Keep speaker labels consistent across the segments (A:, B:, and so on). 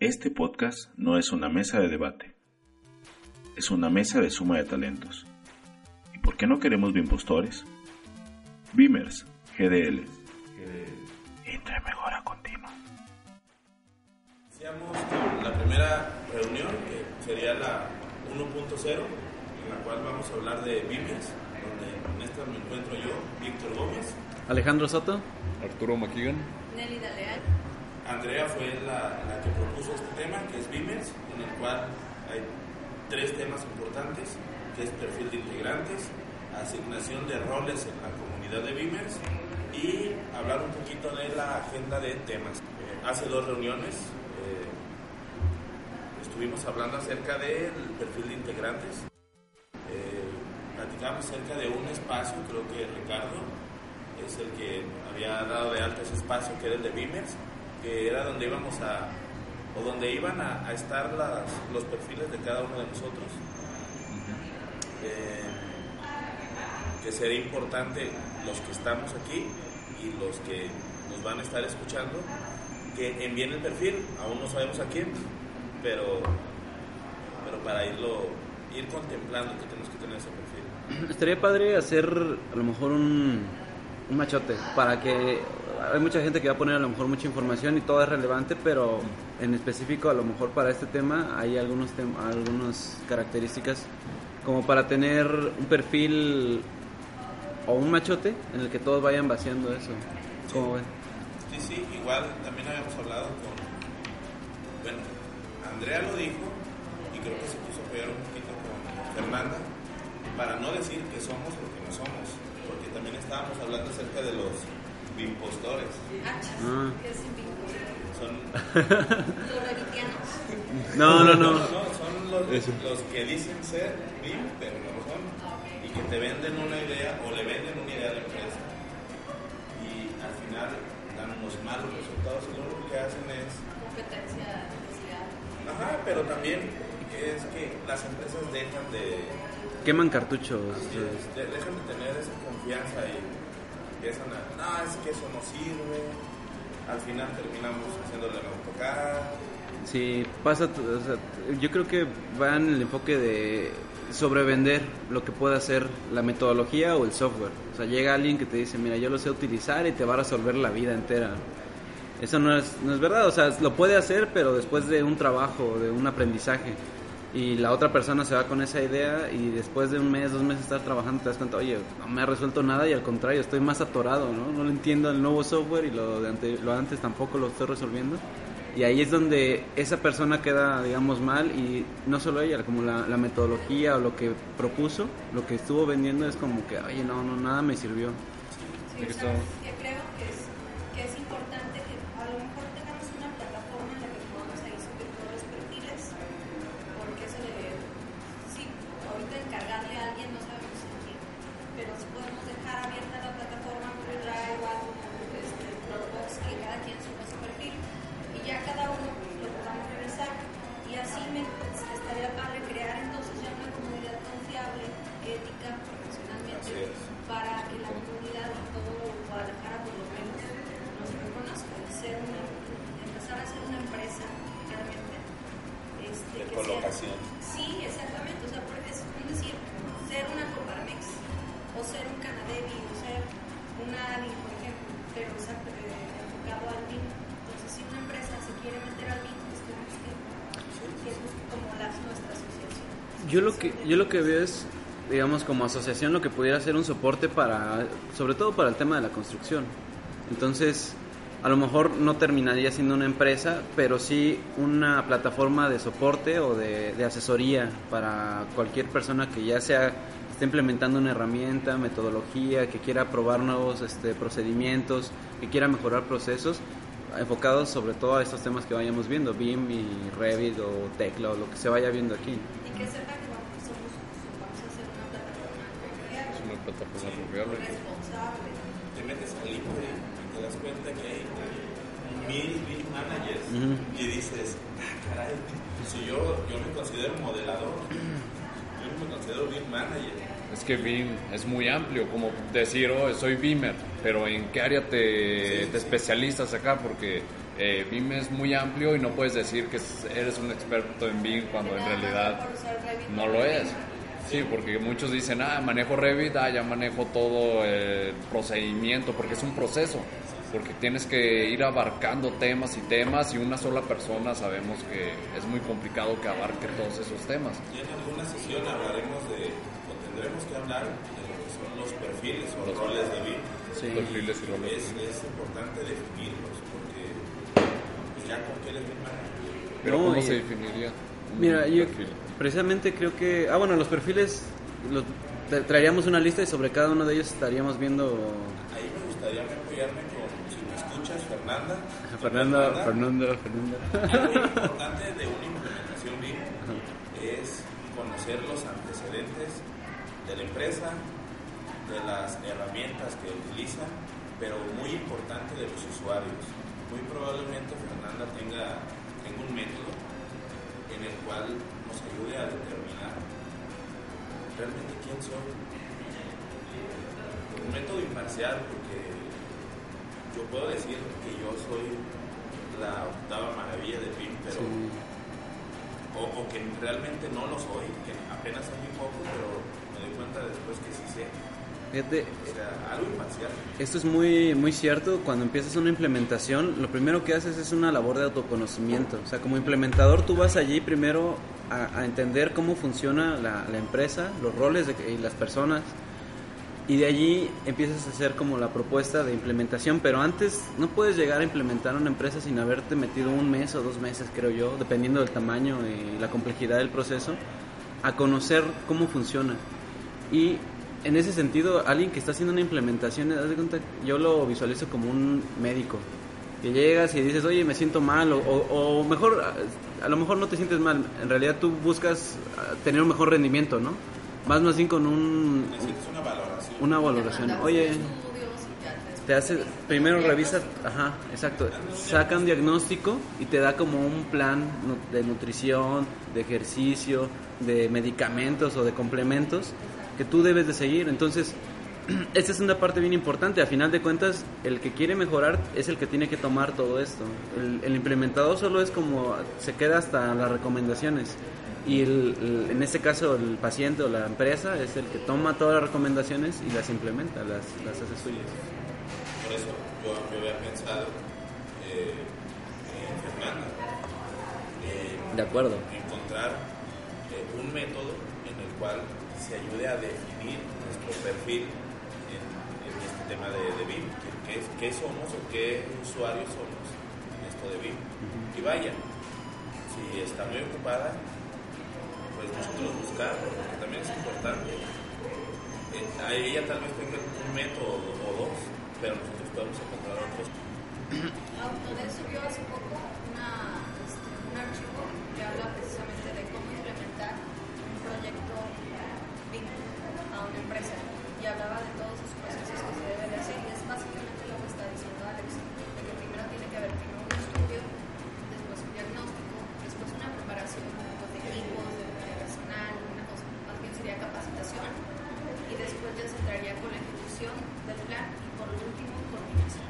A: Este podcast no es una mesa de debate. Es una mesa de suma de talentos. ¿Y por qué no queremos bimpostores? Beamers, GDL. Entre mejora continua.
B: Iniciamos con la primera reunión, que sería la 1.0, en la cual vamos a hablar de Beamers, donde en esta me encuentro yo, Víctor Gómez.
C: Alejandro Soto.
D: Arturo McKeegan.
E: Nelly Daleal.
B: Andrea fue la, que propuso este tema, que es Beamers, en el cual hay tres temas importantes, que es perfil de integrantes, asignación de roles en la comunidad de Beamers y hablar un poquito de la agenda de temas. Eh, hace dos reuniones eh, estuvimos hablando acerca del perfil de integrantes. Eh, platicamos acerca de un espacio, creo que Ricardo es el que había dado de alto ese espacio, que era el de Beamers, que era donde íbamos a, o donde iban a, a estar las, los perfiles de cada uno de nosotros. Eh, que sería importante los que estamos aquí y los que nos van a estar escuchando que envíen el perfil, aún no sabemos a quién, pero, pero para irlo, ir contemplando que tenemos que tener ese perfil.
C: Estaría padre hacer a lo mejor un, un machote para que hay mucha gente que va a poner a lo mejor mucha información y todo es relevante, pero en específico a lo mejor para este tema hay algunos tem- algunas características como para tener un perfil o un machote en el que todos vayan vaciando eso. ¿Cómo ven?
B: Sí, sí, igual también habíamos hablado con, bueno, Andrea lo dijo y creo que se puso a apoyar un poquito con Fernanda para no decir que somos lo que no somos, porque también estábamos hablando acerca de los bimpostores.
C: Ah.
B: Son,
E: Los.
C: No, no, no.
B: son los, los que dicen ser BIM, pero no lo son, y que te venden una idea o le venden una idea a la empresa y al final dan unos malos resultados y lo único que hacen es
E: Competencia.
B: Ajá, pero también es que las empresas dejan de,
C: Queman cartuchos.
B: de- de- dejan de tener esa confianza y empiezan a, no, es que eso no sirve. Al final terminamos haciéndole el AutoCAD.
C: Sí, pasa, o sea, yo creo que va en el enfoque de sobrevender lo que puede hacer la metodología o el software. O sea, llega alguien que te dice, mira, yo lo sé utilizar y te va a resolver la vida entera. Eso no es, no es verdad, o sea, lo puede hacer, pero después de un trabajo, de un aprendizaje. Y la otra persona se va con esa idea y después de un mes, dos meses estar trabajando te das cuenta, oye, no me ha resuelto nada y al contrario, estoy más atorado, ¿no? No lo entiendo el nuevo software y lo de ante- lo antes tampoco lo estoy resolviendo. Y ahí es donde esa persona queda, digamos, mal y no solo ella, como la, la metodología o lo que propuso, lo que estuvo vendiendo es como que, oye, no, no, nada me sirvió.
E: Sí, asociación
C: lo que pudiera ser un soporte para sobre todo para el tema de la construcción. Entonces, a lo mejor no terminaría siendo una empresa, pero sí una plataforma de soporte o de, de asesoría para cualquier persona que ya sea esté implementando una herramienta, metodología, que quiera probar nuevos este, procedimientos, que quiera mejorar procesos. enfocados sobre todo a estos temas que vayamos viendo, BIM y Revit o Tecla o lo que se vaya viendo aquí.
E: Y que confiable,
D: Es una plataforma confiable.
E: responsable.
B: Te metes al LinkedIn y te das cuenta que hay mil BIM managers
C: Ujú.
B: y dices, ah, caray, si yo, yo me considero modelador, yo no me considero BIM manager.
D: Es que BIM es muy amplio, como decir, oh, soy BIMer, pero ¿en qué área te, te especializas acá? Porque eh, BIM es muy amplio y no puedes decir que eres un experto en BIM cuando en realidad no lo es. Sí, porque muchos dicen, ah, manejo Revit, ah, ya manejo todo el procedimiento, porque es un proceso, porque tienes que ir abarcando temas y temas y una sola persona sabemos que es muy complicado que abarque todos esos temas.
B: Y en alguna sesión hablaremos de, o tendremos que hablar de lo que son los perfiles o
D: Los-
B: roles de BIM.
C: Sí.
D: Perfiles y roles.
B: Es, es importante definirlos porque pues ya con qué les.
D: Pero
C: No,
D: ¿cómo
C: y-
D: se definiría? un
C: Mira, yo
D: perfil?
C: Precisamente creo que... Ah, bueno, los perfiles, los, tra- traeríamos una lista y sobre cada uno de ellos estaríamos viendo...
B: Ahí me gustaría apoyarme con, si me escuchas, Fernanda.
C: Fernanda, Fernanda, Fernanda.
B: Algo importante de una implementación BIM es conocer los antecedentes de la empresa, de las herramientas que utiliza, pero muy importante de los usuarios. Muy probablemente Fernanda tenga, tenga un método en el cual nos ayude a determinar realmente quién soy. Un método imparcial porque yo puedo decir que yo soy la octava maravilla de BIM, pero
C: Sí.
B: o, o que realmente no lo soy, que apenas sé muy poco, pero me doy cuenta después que sí sé. O sea, algo imparcial.
C: Esto es muy, muy cierto. Cuando empiezas una implementación, lo primero que haces es una labor de autoconocimiento. O sea, como implementador, tú vas allí primero a, a entender cómo funciona la, la empresa, los roles de, y las personas. Y de allí empiezas a hacer como la propuesta de implementación. Pero antes no puedes llegar a implementar una empresa sin haberte metido un mes o dos meses, creo yo, dependiendo del tamaño y la complejidad del proceso, a conocer cómo funciona. Y en ese sentido, alguien que está haciendo una implementación, haz de cuenta, yo lo visualizo como un médico. Que llegas y dices, oye, me siento mal, o, o- o mejor, a, a lo mejor no te sientes mal, en realidad tú buscas ah, tener un mejor rendimiento, ¿no? Vas más bien con un,
B: Necesitas una valoración.
C: una valoración. Oye,
E: te-
C: hace, primero revisa, ajá, exacto, saca un diagnóstico y te da como un plan de nutrición, de ejercicio, de medicamentos o de complementos que tú debes de seguir. Entonces, esta es una parte bien importante. A final de cuentas, el que quiere mejorar es el que tiene que tomar todo esto. El, el implementador solo es como, se queda hasta las recomendaciones. Y el- el- en este caso, el paciente o la empresa es el que toma todas las recomendaciones y las implementa, las, las hace suyas.
B: Por eso yo, había pensado eh, en Fernanda. en
C: De acuerdo.
B: encontrar eh, un método en el cual se ayude a definir nuestro perfil en, en este tema de, de BIM, qué, qué somos o qué usuarios somos en esto de BIM. Y vaya, si está muy ocupada, pues nosotros buscar, porque también es importante. Eh, a ella tal vez tenga un método o dos, pero nosotros podemos encontrar otros.
E: Autodesk subió hace poco una, este, un archivo que habla precisamente de cómo implementar un proyecto A una empresa y hablaba de todos esos procesos que se deben de hacer y es básicamente lo que está diciendo Alex, de que primero tiene que haber primero un estudio, después un diagnóstico, después una preparación pues, de equipos, de, personal, una cosa, más bien sería capacitación y después ya se entraría con la ejecución del plan y por último coordinación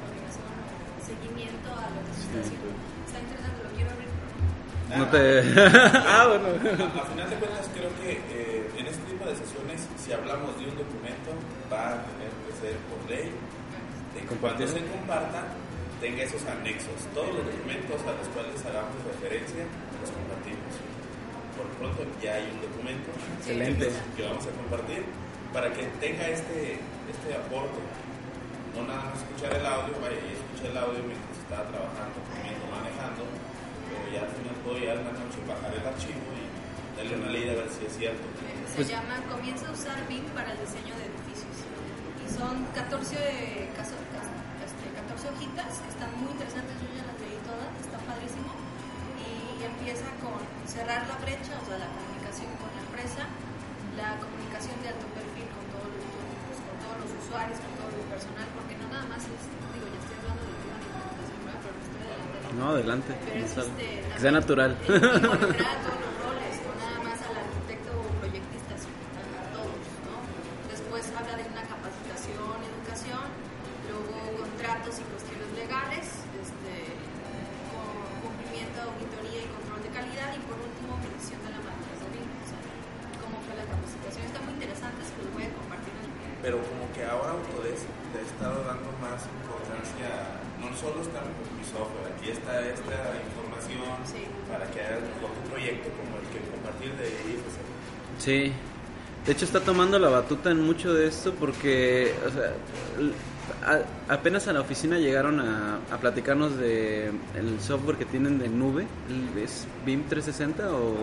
E: coordinación, seguimiento a lo que se está haciendo. Está interesante, lo quiero abrir.
C: No te... ah, bueno.
B: A, a final de cuentas, creo que eh, en este tipo de sesiones, si hablamos de un documento, va a tener que ser por ley, de que cuando se comparta, tenga esos anexos. Todos los documentos a los cuales hagamos referencia, los compartimos. Por pronto, ya hay un documento
C: Excelente.
B: que vamos a compartir para que tenga este, este aporte. No nada más escuchar el audio, vaya, escuché el audio mientras estaba trabajando, comiendo, manejando, pero ya al final puedo ya en la noche bajar el archivo y darle una leída a ver si es cierto.
E: Se
C: Pues-
E: llama Comienza a usar BIM para el diseño de edificios. Y son 14 casos, cas- este, 14 12 hojitas que están muy interesantes, yo ya las leí todas, está padrísimo. Y empieza con cerrar la brecha, o sea, la comunicación con la empresa, la comunicación de alto perfil con todos los, pues, con todos los usuarios, con todo el personal, porque no nada más es, digo, ya estoy hablando de tema de implementación, pero estoy adelantando.
C: No, adelante.
E: Pero es este,
C: Que sea natural.
E: eh,
C: tomando la batuta en mucho de esto porque o sea, a- apenas a la oficina llegaron a, a platicarnos de el software que tienen de nube, es BIM 360 o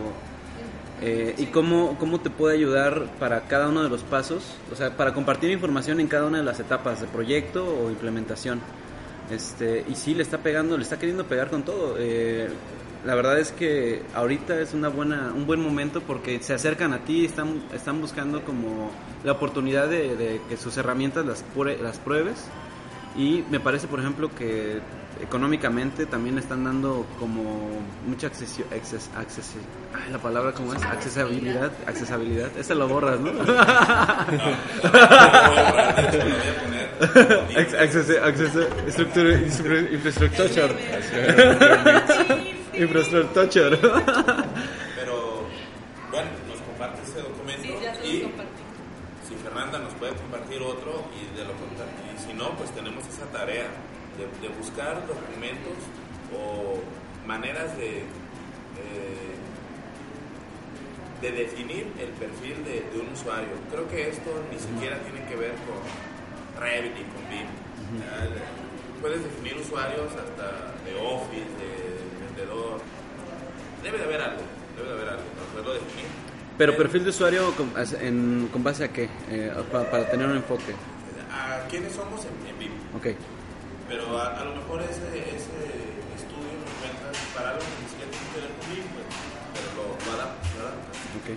C: eh, y cómo, cómo te puede ayudar para cada uno de los pasos, o sea, para compartir información en cada una de las etapas de proyecto o implementación. Este, y sí, le está pegando, le está queriendo pegar con todo. Eh, la verdad es que ahorita es una buena, un buen momento porque se acercan a ti, están, están buscando como la oportunidad de, de que sus herramientas las, pure- las pruebes. Y me parece, por ejemplo, que económicamente también están dando como mucha accesio, acces, acces- ay, la palabra cómo es, accesibilidad, accesibilidad, esa lo borras, ¿no? Acce- acceso- acceso- estructura- infra- infrastructure. Infrastructure.
B: Pero bueno, nos comparte ese documento
E: Sí, ya se
B: y
E: compartí.
B: si Fernanda nos puede compartir otro y de lo contra- y si no, pues tenemos esa tarea de, de buscar documentos o maneras de eh, de definir el perfil de, de un usuario. Creo que esto ni siquiera tiene que ver con Revit y con BIM. Puedes definir usuarios hasta de Office, de. Debe de haber algo, debe de haber algo para poderlo definir.
C: Pero perfil de usuario con, en- con base a qué? Eh, pa- para tener un enfoque.
B: ¿A quiénes somos en, en BIM?
C: Ok.
B: Pero a, a lo mejor ese, ese estudio nos cuenta para algo que ni siquiera tiene que ver con BIM, pues, pero lo, lo adapta, lo adapta.
C: Ok.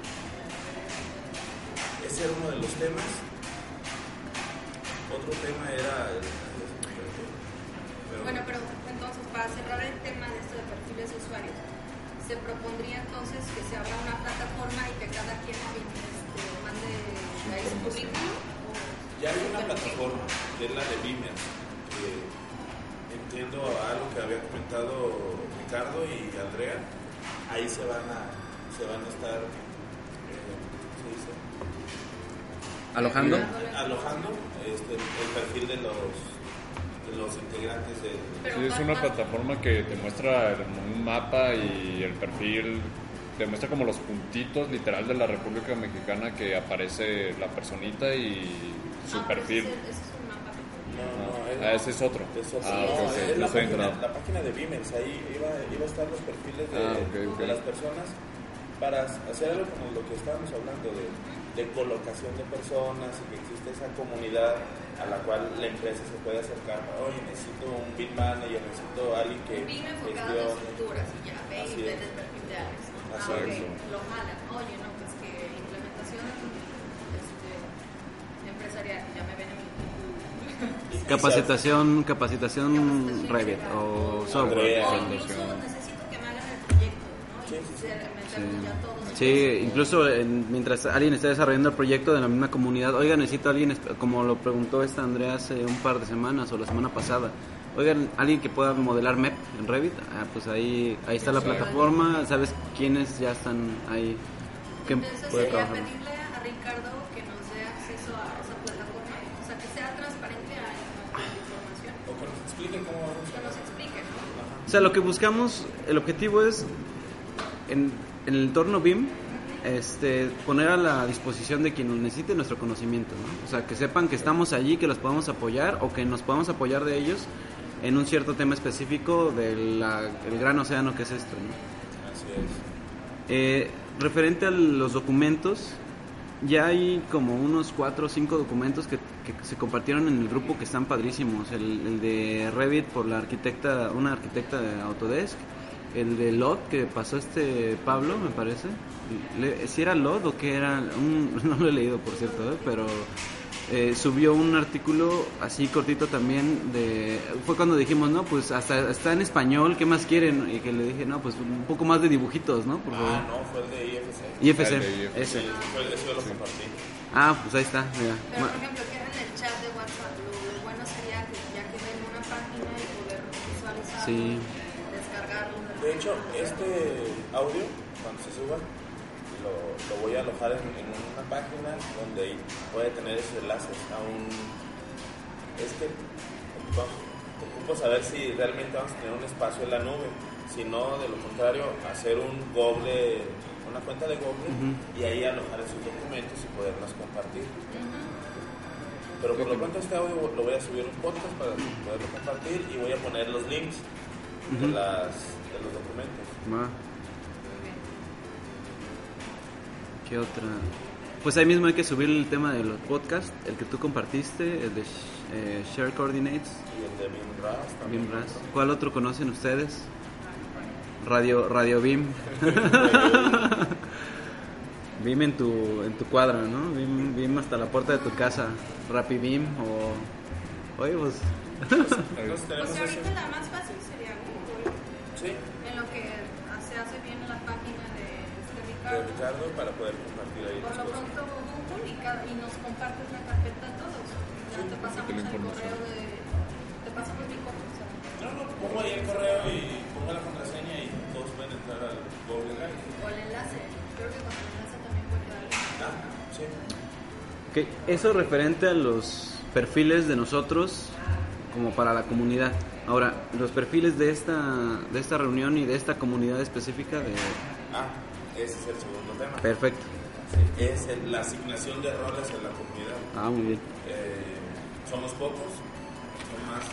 B: Ese era uno de los temas. Otro tema era... el-
E: Bueno, pero entonces, para cerrar el tema de esto de perfiles de usuarios, se propondría entonces que se abra una plataforma y que cada quien este, mande ahí su currículum.
B: Ya hay una plataforma, que es la de Beamer, que entiendo algo que había comentado Ricardo y Andrea, ahí se van a, se van a estar, eh, ¿cómo se dice?
C: ¿Alojando?
B: alojando este, el perfil de los, de los integrantes
D: Sí, es una plataforma que te muestra un mapa y el perfil, te muestra como los puntitos literal de la República Mexicana que aparece la personita y su
E: Ah, pero
D: perfil.
E: Ese, ese es un mapa.
B: No,
D: Ah, ese es otro.
B: Es otro.
D: Ah,
B: No, es
D: no
B: la, página,
D: enterado.
B: la página de Beamers, ahí iba, iba a estar los perfiles de,
D: Ah,
B: de las personas para hacer algo como lo que estábamos hablando de, de colocación de personas y que existe esa comunidad a la cual la empresa se puede acercar. Oye, necesito un BIM manager, necesito alguien que
E: Bien enfocado en estructuras y ya, ve
B: Así
E: y ves
B: es.
E: el perfil de Alex. ¿no?
B: Así
E: Ah, ok,
B: es.
E: lo jalan. Oye, no, pues que implementación este, empresarial, ya me ven en mi
B: y
C: Capacitación, capacitación Revit o software.
B: Sí,
C: incluso en- mientras alguien está desarrollando el proyecto de la misma comunidad, oiga, necesito a alguien, como lo preguntó esta Andrea hace un par de semanas o la semana pasada, oigan, alguien que pueda modelar MEP en Revit, ah, pues ahí, ahí está la plataforma, sabes quiénes ya están ahí, que
E: Entonces
C: puede
E: sería
C: trabajar.
E: pedirle a Ricardo que nos dé acceso a esa plataforma, o sea, que sea transparente a esta información,
B: O que nos cómo
E: que explique, ¿no?
C: O sea, lo que buscamos, el objetivo es, en, en el entorno BIM, este, poner a la disposición de quien nos necesite nuestro conocimiento, ¿no? O sea, que sepan que estamos allí, que los podemos apoyar o que nos podamos apoyar de ellos en un cierto tema específico del el gran océano que es esto, ¿no?
B: Así es.
C: Eh, referente a los documentos, ya hay como unos cuatro o cinco documentos que que se compartieron en el grupo que están padrísimos. El, el de Revit por la arquitecta, una arquitecta de Autodesk. El de LOD que pasó este Pablo, me parece. Le- si era LOD o que era, un- no lo he leído por cierto, ¿eh? pero eh, subió un artículo así cortito también de fue cuando dijimos no pues hasta está en español qué más quieren y que le dije no pues un poco más de dibujitos no por favor
B: Ah, no, fue el de IFC.
C: IFC
D: El de IFC.
C: ese
B: Sí, fue el eso lo compartí.
C: ah pues ahí está mira
E: Pero, por ejemplo, queda en el chat de WhatsApp. Lo, bueno sería que ya quede en una página y poder visualizarlo,
C: Sí.
B: De hecho, este audio, cuando se suba, lo, lo voy a alojar en, en una página donde ahí puede tener esos enlaces a un... Es que ocupo saber si realmente vamos a tener un espacio en la nube. Si no, de lo contrario, hacer un Google, una cuenta de Google y ahí alojar esos documentos y poderlos compartir. Pero por lo pronto este audio lo voy a subir un podcast para poderlo compartir y voy a poner los links de, las, documentos.
C: Ma. ¿Qué otra? Pues ahí mismo hay que subir el tema de los podcasts, el que tú compartiste, el de eh, Share Coordinates,
B: Y el de Bim Ras también.
C: BIM RAS. ¿Cuál otro conocen ustedes? Radio Radio BIM. BIM en tu en tu cuadra, ¿no? BIM, BIM hasta la puerta de tu casa. Rapid BIM o Oye, pues
B: Entonces
E: Pues
B: ese.
E: ahorita la más fácil sería Google.
B: Sí,
E: En lo que se hace bien en la página de este
B: de
E: Ricardo.
B: Para poder compartir ahí
E: Por lo
B: cosas.
E: pronto Google y, nos compartes la carpeta a todos. Ya te pasamos el correo de... Te pasamos mi correo.
B: No, no, pongo ahí el correo y pongo la contraseña y todos pueden entrar al Google Drive.
E: O el enlace. Creo que con el enlace también puede dar.
B: Ah, sí.
C: Ok, eso referente a los perfiles de nosotros como para la comunidad. Ahora, los perfiles de esta, de esta reunión y de esta comunidad específica de...
B: Ah, ese es el segundo tema.
C: Perfecto.
B: Sí, es el- la asignación de roles en la comunidad.
C: Ah, muy bien.
B: Eh, somos pocos, son más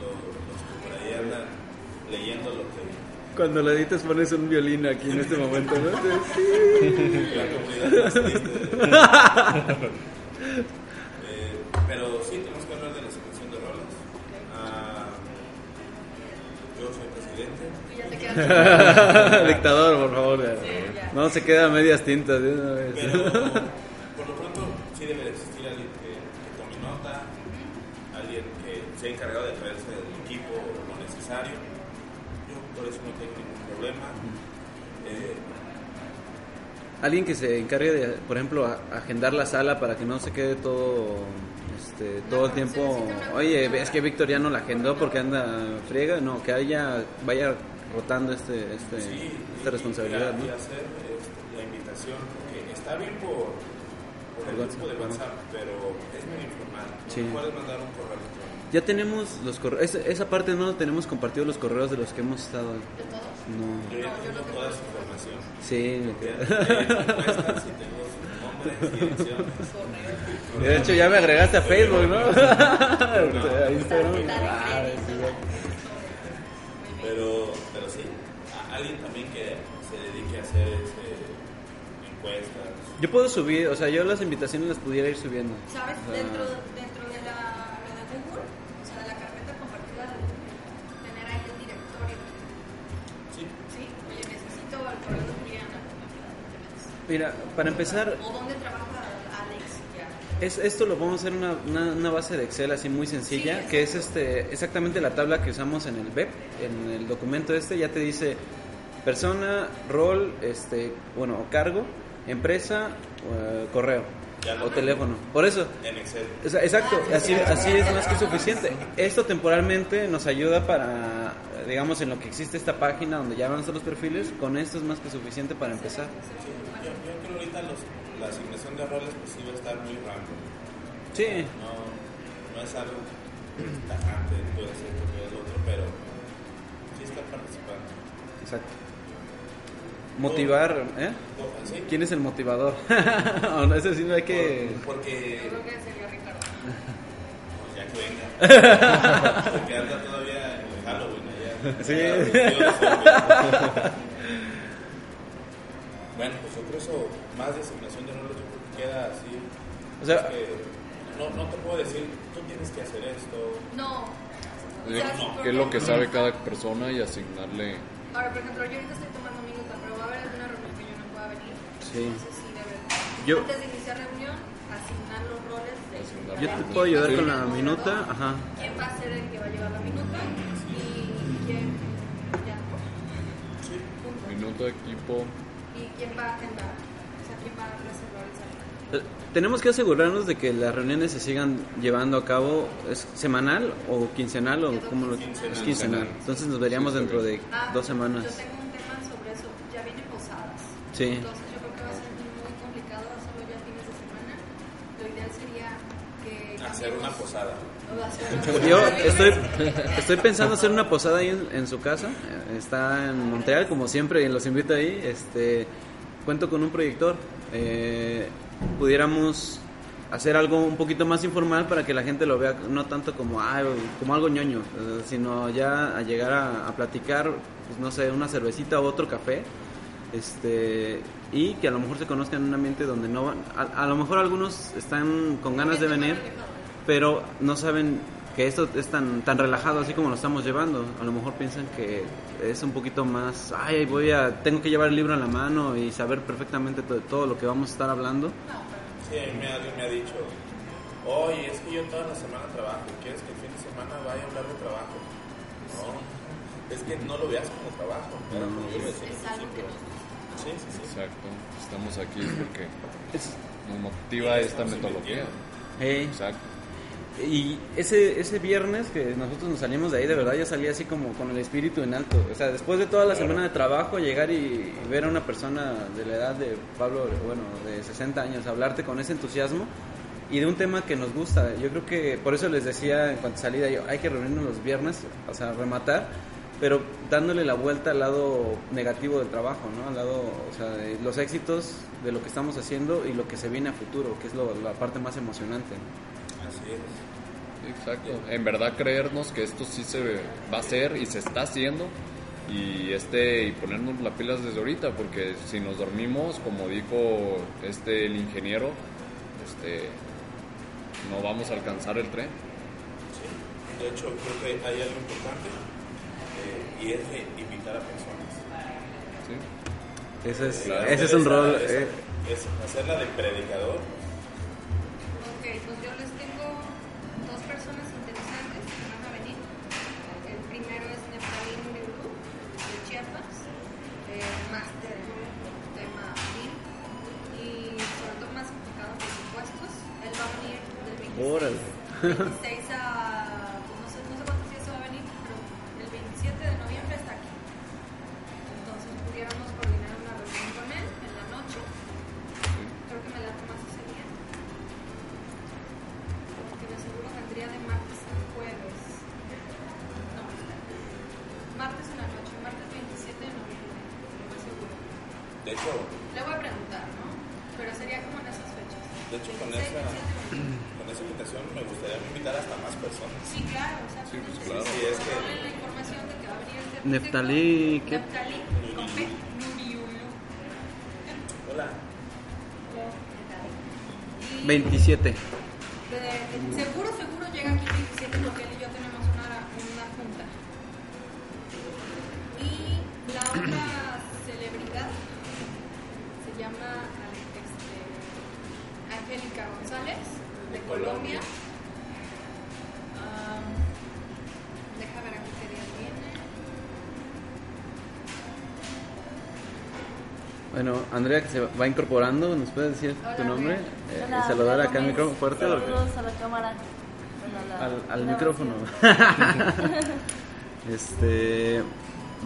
B: los, los que por ahí andan leyendo lo que
C: Cuando lo editas pones un violín aquí en este momento, ¿no?
B: la comunidad más triste. Eh, pero sí, tenemos que hablar de la asignación de roles. Ah, yo soy presidente.
E: Tú ya te quedas.
C: Dictador, por favor. No se queda a medias tintas de una vez.
B: Pero por lo pronto sí debe de existir alguien que, que tome nota, alguien que sea encargado de traerse del equipo lo necesario. Yo por eso no tengo ningún problema. Eh,
C: Alguien que se encargue de, por ejemplo, a- agendar la sala para que no se quede todo este, todo el tiempo. Oye, es que Víctor ya no la agendó porque anda friega. No, que haya vaya rotando este, este
B: sí,
C: esta
B: y-
C: responsabilidad,
B: y, y
C: ¿no?
B: hacer este, la invitación, porque está bien por, por el
C: Por
B: grupo de
C: WhatsApp,
B: WhatsApp, pero es muy informal.
C: Sí.
B: Puedes mandar un correo electrónico.
C: Ya tenemos los correos. Esa, esa parte no tenemos compartido los correos de los que hemos estado.
E: ¿De todos?
C: No.
B: Yo ya tengo toda su información.
C: Sí.
B: Y y direcciones.
C: De hecho, ya me agregaste a Facebook, ¿no? A Instagram.
B: Pero, pero sí, a alguien también que se dedique a hacer este, encuestas.
C: Yo puedo subir, o sea, yo las invitaciones las pudiera ir subiendo.
E: ¿Sabes?
C: O sea,
E: Dentro, dentro de la lo de Google, o sea, de la carpeta compartida de Google, tener ahí el directorio.
B: Sí,
E: ¿Sí? Oye, necesito el correo de Juliana.
C: Mira, para empezar,
E: O dónde.
C: Es, esto lo vamos a hacer una, una, una base de Excel así muy sencilla,
E: Sí,
C: que es este exactamente la tabla que usamos en el web, en el documento este, ya te dice persona, rol, este, bueno, o cargo, empresa, eh, correo o teléfono. Por eso,
B: en Excel.
C: o sea, exacto, así, así es más que suficiente. Esto temporalmente nos ayuda para, digamos, en lo que existe esta página donde ya van a estar los perfiles, con esto es más que suficiente para empezar.
B: Sí, yo, yo creo ahorita los, la asignación de roles pues sí va a estar muy random.
C: Sí,
B: No, no es algo tajante, puede ser ser lo otro, pero sí está participando.
C: exacto. Motivar, ¿eh?
B: ¿Sí?
C: ¿Quién es el motivador? O no, ese sí no hay que...
B: Por- porque
E: Yo creo que sería Ricardo.
B: pues ya que venga. Porque anda todavía en el Halloween allá.
C: Sí.
B: De bueno, pues yo creo eso, más de asignación de roles, yo creo que queda así.
C: O sea,
B: Es que no, no te puedo decir, tú tienes que hacer esto.
E: No.
D: Eh,
E: O sea, si, por
D: ¿Qué es lo que sabe cada persona y asignarle?
E: Ahora, por ejemplo, yo ahorita estoy tomando minuta, pero va a haber alguna reunión que yo no pueda venir.
C: Sí.
E: Entonces sí debe.
C: Yo-
E: Antes de iniciar reunión, asignar los roles de.
D: Asignar.
C: Yo
E: de
C: te puedo ayudar
E: a
C: con la minuta, ajá.
E: ¿Quién va a ser el que va a llevar la minuta? Y quién. Ya.
D: Minuto, equipo.
E: Y quién va a agendar. O sea, quién va a reservar el salón.
C: Eh, Tenemos que asegurarnos de que las reuniones se sigan llevando a cabo ¿es semanal o quincenal o cómo lo
B: Quincenal.
C: es quincenal. Entonces nos veríamos
D: Sí,
C: dentro de.
E: Ah,
C: dos semanas.
E: Yo tengo un tema sobre eso. Ya vienen posadas.
C: Sí.
E: Entonces yo creo que va a ser muy complicado hacerlo ya fines de semana. Lo ideal sería que...
B: Hacer una posada.
C: Yo
E: posada.
C: estoy estoy pensando hacer una posada ahí en, en su casa. Está en Montreal como siempre y los invito ahí. Este cuento con un proyector. Eh, pudiéramos hacer algo un poquito más informal para que la gente lo vea no tanto como "Ay, como algo ñoño, eh, sino ya a llegar a, a platicar, pues, no sé, una cervecita o otro café. Este, y que a lo mejor se conozcan en un ambiente donde no van, a, a lo mejor algunos están con ganas de venir, pero no saben que esto es tan tan relajado así como lo estamos llevando. A lo mejor piensan que es un poquito más, ay, voy a tengo que llevar el libro en la mano y saber perfectamente to- todo lo que vamos a estar hablando.
B: Sí, a mí me, alguien me ha dicho, oye, es que yo toda la semana trabajo, ¿quieres que el fin de semana vaya a hablar de trabajo? No, es que no lo veas como trabajo. ¿no? Como yo al
E: Es algo que
B: principio.
E: nos
B: Sí, sí, sí.
D: Exacto. Estamos aquí porque
C: Es-
D: nos motiva esta metodología.
C: Hey.
D: Exacto.
C: Y ese, ese viernes que nosotros nos salimos de ahí, de verdad yo salí así como con el espíritu en alto. O sea, después de toda la semana de trabajo, llegar y, y ver a una persona de la edad de Pablo, bueno, de 60 años, hablarte con ese entusiasmo y de un tema que nos gusta. Yo creo que por eso les decía en cuanto salí de ahí, hay que reunirnos los viernes, o sea, rematar, pero dándole la vuelta al lado negativo del trabajo, ¿no? Al lado, o sea, de los éxitos de lo que estamos haciendo y lo que se viene a futuro, que es lo- la parte más emocionante.
B: Así es.
D: Exacto. En verdad creernos que esto sí se va a hacer y se está haciendo y este y ponernos las pilas desde ahorita porque si nos dormimos, como dijo este el ingeniero, este no vamos a alcanzar el tren.
B: Sí. De hecho, creo que hay algo importante y es de invitar a personas.
D: ¿sí?
C: Ese es,
B: Claro,
C: ese es un rol. eh,
B: es hacerla de predicador.
E: Ok, pues yo les tengo dos personas interesantes que van a venir. El primero es Neftalín Murú, de Chiapas, eh, máster en tema BIM y sobre todo más enfocado en presupuestos. Él va a venir del 26,
C: Neftalí. ¿qué?
E: Neftalí, con P, Nuriulu.
B: Hola.
E: Y-
C: 27.
E: De- seguro, seguro llega aquí el 27 porque él y yo tenemos una, una junta. Y la otra celebridad se llama este, Angélica González, de Colombia.
C: Bueno, Andrea, que se va incorporando, ¿nos puedes decir
E: Hola,
C: tu nombre? Eh,
F: Hola,
C: saludar acá al micrófono fuerte. porque-
F: Saludos a la cámara. Bueno, a la
C: Al, micrófono. este,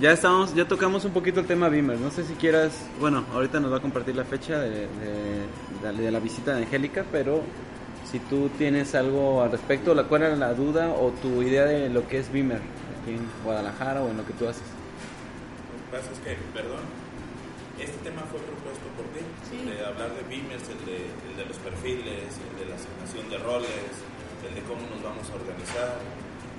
C: ya estamos, ya tocamos un poquito el tema Beamer. No sé si quieras, bueno, ahorita nos va a compartir la fecha de, de- de- de la visita de Angélica, pero si tú tienes algo al respecto, la cuál era la duda o tu idea de lo que es Beamer aquí en Guadalajara o en lo que tú haces.
B: Lo que pasa es que, perdón, este tema fue propuesto por ti,
F: Sí.
B: de hablar de BIMers, el de, el de los perfiles, el de la asignación de roles, el de cómo nos vamos a organizar,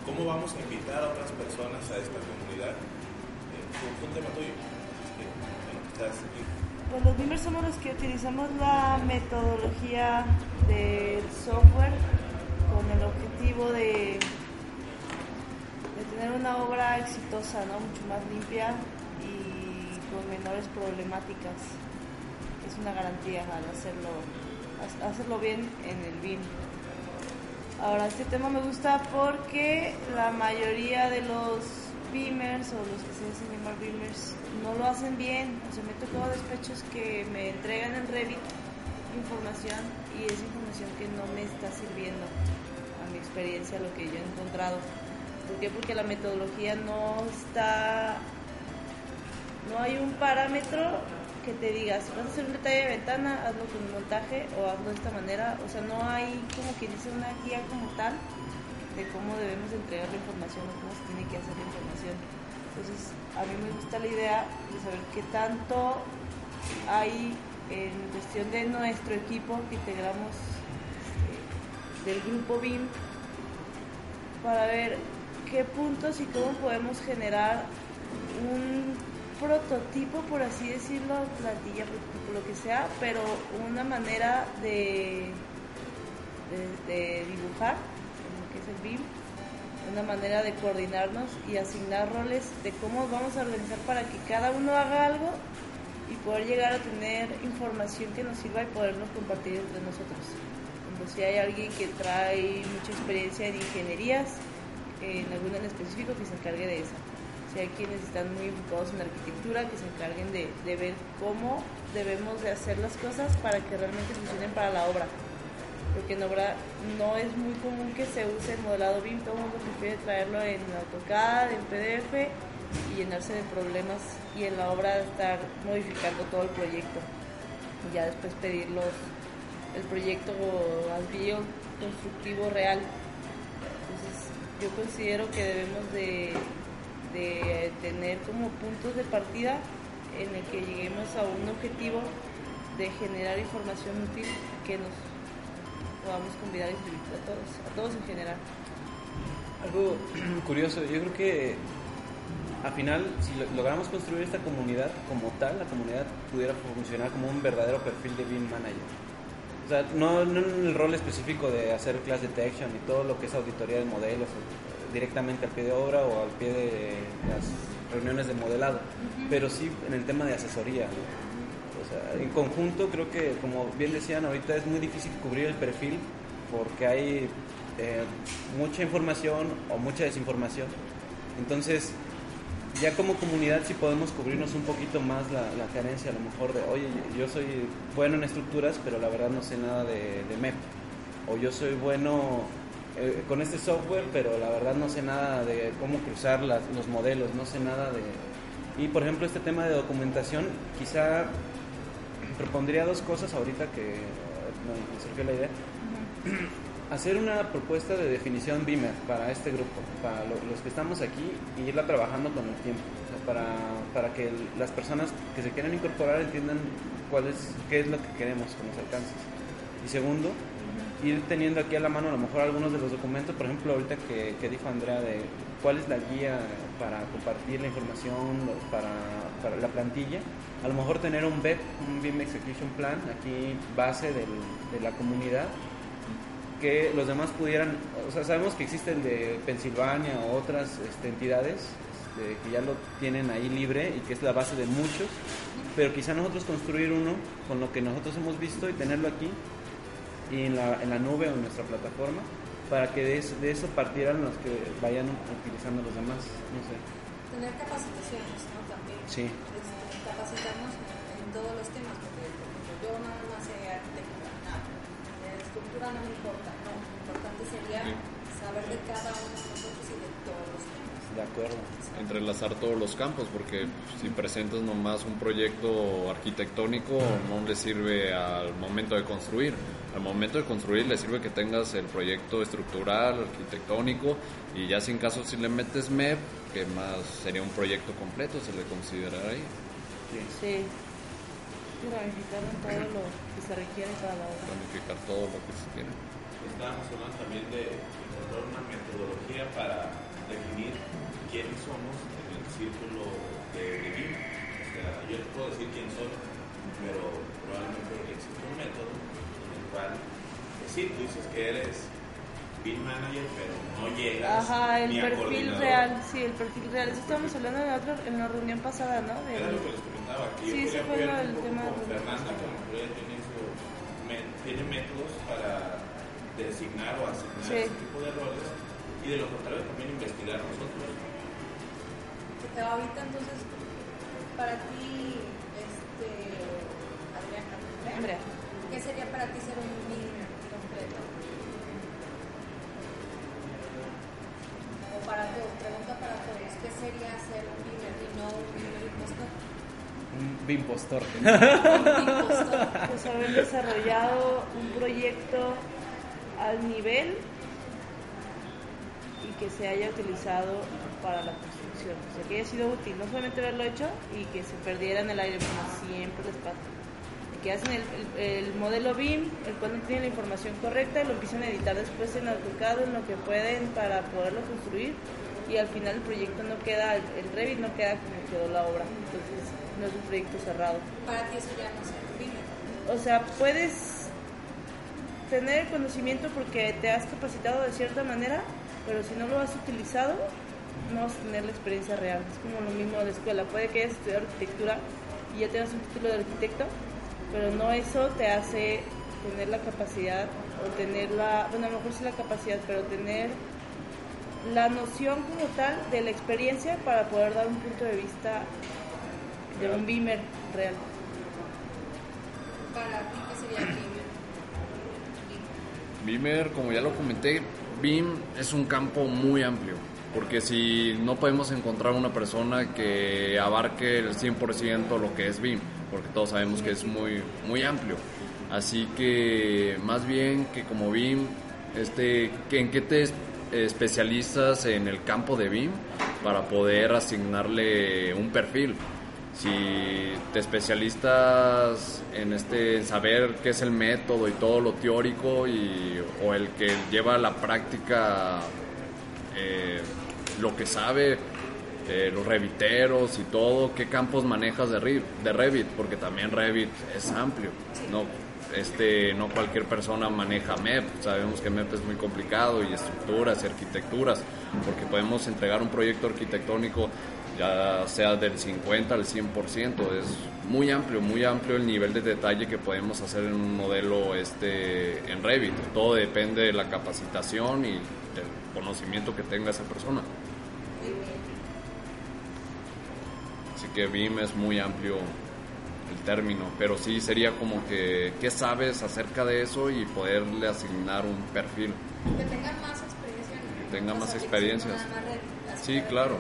B: cómo vamos a invitar a otras personas a esta comunidad. Eh, fue, un tema tuyo, es que, bueno, estás aquí.
G: Pues los Beamers somos los que utilizamos la metodología del software con el objetivo de, de tener una obra exitosa, ¿no? mucho más limpia menores problemáticas. Es una garantía al hacerlo, ha- hacerlo bien en el BIM. Ahora, este tema me gusta porque la mayoría de los beamers o los que se dicen llamar beamers no lo hacen bien. O sea, me he tocado despechos que me entregan en Revit información y es información que no me está sirviendo a mi experiencia, lo que yo he encontrado. ¿Por qué? Porque la metodología no está no hay un parámetro que te diga, si vas a hacer un detalle de ventana, hazlo con un montaje o hazlo de esta manera. O sea, no hay como que dice una guía como tal de cómo debemos de entregar la información o cómo se tiene que hacer la información. Entonces, a mí me gusta la idea de saber qué tanto hay en cuestión de nuestro equipo que integramos este, del grupo BIM para ver qué puntos y cómo podemos generar un prototipo, por así decirlo, plantilla, prototipo, lo que sea, pero una manera de, de, dibujar, lo que es el BIM, una manera de coordinarnos y asignar roles de cómo vamos a organizar para que cada uno haga algo y poder llegar a tener información que nos sirva y podernos compartir entre nosotros. Como si hay alguien que trae mucha experiencia en ingenierías, en alguna en específico, que se encargue de esa. Si hay quienes están muy enfocados en arquitectura, que se encarguen de, de ver cómo debemos de hacer las cosas para que realmente funcionen para la obra. Porque en obra no es muy común que se use el modelado BIM, todo el mundo prefiere traerlo en AutoCAD, en PDF y llenarse de problemas y en la obra estar modificando todo el proyecto y ya después pedir los, el proyecto al constructivo real. Entonces yo considero que debemos de, de tener como puntos de partida en el que lleguemos a un objetivo de generar información útil que nos podamos convidar y servir a todos, a todos en general.
C: Algo curioso, yo creo que al final, si lo- logramos construir esta comunidad como tal, la comunidad pudiera funcionar como un verdadero perfil de BIM Manager. O sea, no, no en el rol específico de hacer class detection y todo lo que es auditoría de modelos directamente al pie de obra o al pie de las reuniones de modelado, pero sí en el tema de asesoría. O sea, en conjunto creo que, como bien decían ahorita, es muy difícil cubrir el perfil porque hay eh, mucha información o mucha desinformación. Entonces, ya como comunidad sí podemos cubrirnos un poquito más la, la carencia a lo mejor de, oye, yo soy bueno en estructuras, pero la verdad no sé nada de, de MEP. O yo soy bueno eh, con este software, pero la verdad no sé nada de cómo cruzar las- los modelos, no sé nada de... Y por ejemplo, este tema de documentación, quizá propondría dos cosas ahorita que me, surgió la idea. Hacer una propuesta de definición BIMER para este grupo, para lo- los que estamos aquí, y irla trabajando con el tiempo, o sea, para, para que las personas que se quieran incorporar entiendan cuál es, qué es lo que queremos con los alcances. Y segundo, ir teniendo aquí a la mano a lo mejor algunos de los documentos, por ejemplo, ahorita que, que dijo Andrea de cuál es la guía para compartir la información, para, para la plantilla, a lo mejor tener un BEP, un BIM Execution Plan, aquí base del- de la comunidad, que los demás pudieran, o sea, sabemos que existe el de Pensilvania o otras este, entidades este, que ya lo tienen ahí libre y que es la base de muchos, pero quizá nosotros construir uno con lo que nosotros hemos visto y tenerlo aquí y en la, en la nube o en nuestra plataforma para que de eso, de eso partieran los que vayan utilizando los demás, no sé.
E: Tener capacitaciones, ¿no? También.
C: Sí.
E: Capacitarnos en, en todos los temas, porque por ejemplo, yo nada más sé arquitectura, nada. De estructura no me importa, no. Lo importante sería saber de cada uno de nosotros y de todos los temas.
C: De acuerdo.
D: entrelazar todos los campos, porque si presentas nomás un proyecto arquitectónico no le sirve al momento de construir. Al momento de construir le sirve que tengas el proyecto estructural, arquitectónico, y ya sin caso si le metes MEP, que más sería un proyecto completo, se le considerará ahí.
G: Sí. Ramificar en todo lo que se requiere para la obra.
D: Planificar todo lo que se tiene.
B: Estábamos hablando también de encontrar una metodología para definir quiénes somos en el círculo de, BIM. O sea, yo te puedo decir quién soy, pero probablemente existe un método en el cual, pues sí, tú dices que eres BIM manager, pero no llegas
G: Ajá, el
B: ni
G: perfil real, sí, el perfil real. Eso estábamos hablando en la, otra, en la reunión pasada, ¿no? De-
B: Era lo que les comentaba, que
G: Sí,
B: yo
G: fue
B: apoyar
G: el
B: un poco
G: tema
B: con
G: de-
B: Fernanda, que a lo tiene, su- me- tiene métodos para designar o asignar
G: Sí.
B: ese tipo de roles y de lo contrario también investigar nosotros.
E: Ahorita entonces, para ti, este, Andrea,
G: Andrea.
E: ¿qué sería para ti ser un BIM completo? O para todos, pregunta para todos, ¿qué sería ser un BIM y no un BIM impostor?
C: Un bimpostor.
E: Un impostor.
G: pues haber desarrollado un proyecto al nivel y que se haya utilizado para la construcción, o sea, que haya sido útil, no solamente haberlo hecho y que se perdiera en el aire, como siempre les pasa. Que hacen el, el- el modelo BIM, el cual no tiene la información correcta, y lo empiezan a editar después en AutoCAD en lo que pueden para poderlo construir y al final el proyecto no queda, el, el Revit no queda como quedó la obra, entonces no es un proyecto cerrado.
E: Para ti eso ya no BIM.
G: O sea, puedes tener el conocimiento porque te has capacitado de cierta manera, pero si no lo has utilizado, no vas a tener la experiencia real. Es como lo mismo de la escuela. Puede que hayas estudiado arquitectura y ya tengas un título de arquitecto, pero no eso te hace tener la capacidad o tener la, bueno, a lo mejor sí la capacidad, pero tener la noción como tal de la experiencia para poder dar un punto de vista de un beamer real.
E: Para ti, ¿qué sería? BIM.
D: Beamer, como ya lo comenté, BIM es un campo muy amplio, porque si no podemos encontrar una persona que abarque el 100% lo que es BIM, porque todos sabemos que es muy, muy amplio. Así que más bien que como BIM, este, ¿en qué te es- especializas en el campo de BIM para poder asignarle un perfil? Si te especialistas en este en saber qué es el método y todo lo teórico y o el que lleva a la práctica eh, lo que sabe eh, los reviteros y todo qué campos manejas de, Re- de Revit porque también Revit es amplio no este no cualquier persona maneja MEP. Sabemos que MEP es muy complicado y estructuras y arquitecturas porque podemos entregar un proyecto arquitectónico ya sea del 50 al 100%, es muy amplio, muy amplio el nivel de detalle que podemos hacer en un modelo este en Revit. Todo depende de la capacitación y del conocimiento que tenga esa persona. Así que BIM es muy amplio el término, pero sí sería como que qué sabes acerca de eso y poderle asignar un perfil.
E: Que tengan más experiencia. en-
D: Que tenga
E: o
D: más experiencias. Sí, claro.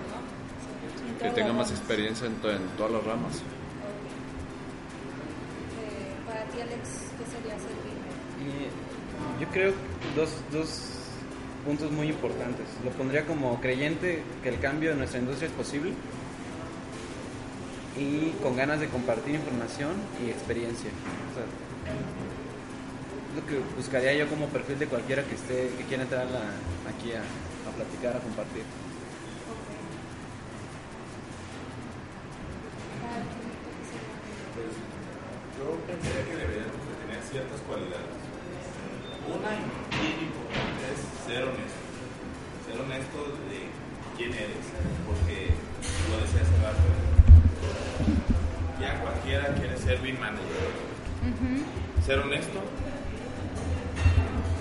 D: Que tenga más experiencia en, to- en todas las ramas.
E: Eh, para ti, Alex, ¿qué sería ser BIM?
C: Y yo creo dos, dos puntos muy importantes. Lo pondría como creyente que el cambio en nuestra industria es posible y con ganas de compartir información y experiencia. O sea, lo que buscaría yo como perfil de cualquiera que esté que quiera entrar a aquí a, a platicar, a compartir.
E: Para ti, ¿qué sería BIM?
B: Pues yo pensaría que deberíamos de tener ciertas cualidades. Una bien importante es ser honesto. Ser honesto de quién eres, porque lo decía hace rato, ya cualquiera quiere ser BIM manager. Ser honesto,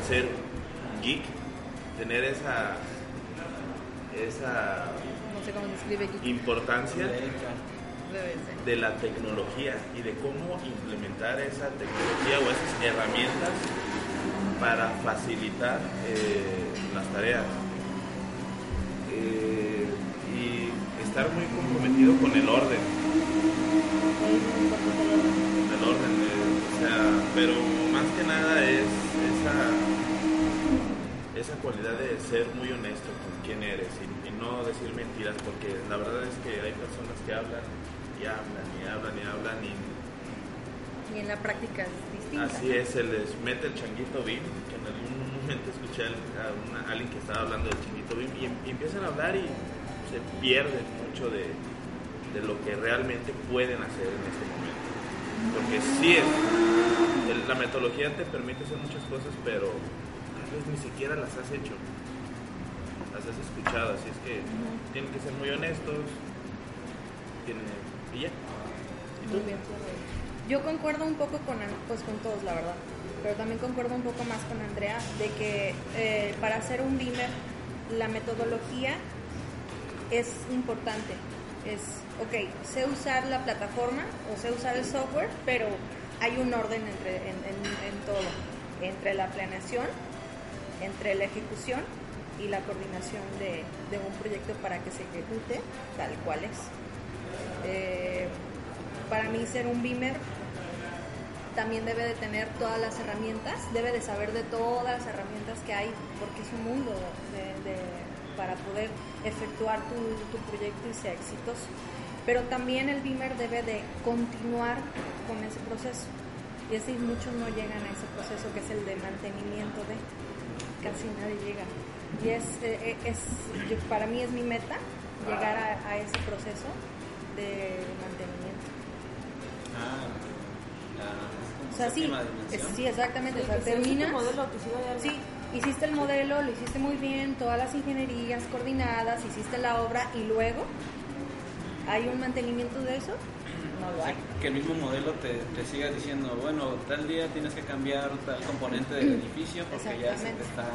B: ser geek, tener esa esa
F: No sé cómo se escribe aquí.
B: importancia. De la tecnología y de cómo implementar esa tecnología o esas herramientas para facilitar eh, las tareas. Eh, y estar muy comprometido con el orden. El orden, eh, o sea, pero más que nada es esa, esa cualidad de ser muy honesto con quién eres y, y no decir mentiras, porque la verdad es que hay personas que hablan y hablan y hablan y hablan y
F: Y en la práctica es distinta.
B: así es, se les mete el changuito BIM, que en algún momento escuché a alguien que estaba hablando del changuito BIM y, em- y empiezan a hablar y se pierden mucho de, de lo que realmente pueden hacer en este momento. Porque sí, es- el- la metodología te permite hacer muchas cosas, pero vez ni siquiera las has hecho. Las has escuchado, así es que tienen que ser muy honestos. Tienen, y ya. ¿Y tú?
E: Muy bien. Yo concuerdo un poco con, pues, con todos, la verdad. Pero también concuerdo un poco más con Andrea de que eh, para hacer un beamer la metodología es importante. Es, ok, sé usar la plataforma o sé usar el software, pero hay un orden entre, en, en- en todo. Entre la planeación, entre la ejecución y la coordinación de, de un proyecto para que se ejecute tal cual es. Eh, para mí ser un beamer también debe de tener todas las herramientas, debe de saber de todas las herramientas que hay, porque es un mundo de- de- para poder efectuar tu, tu proyecto y sea exitoso. Pero también el beamer debe de continuar con ese proceso. Y así muchos no llegan a ese proceso que es el de mantenimiento de, casi nadie llega. Y es, eh, eh, es yo- para mí es mi meta llegar a, a ese proceso de mantenimiento.
C: Ah, la
E: O sea, sí, es- sí, exactamente. o sea, terminas.
G: modelo, sí
E: Sí, hiciste el modelo, lo hiciste muy bien, todas las ingenierías coordinadas, hiciste la obra y luego hay un mantenimiento de eso. No lo hay.
C: Que el mismo modelo te, te siga diciendo, bueno, tal día tienes que cambiar tal componente del edificio porque ya se te está,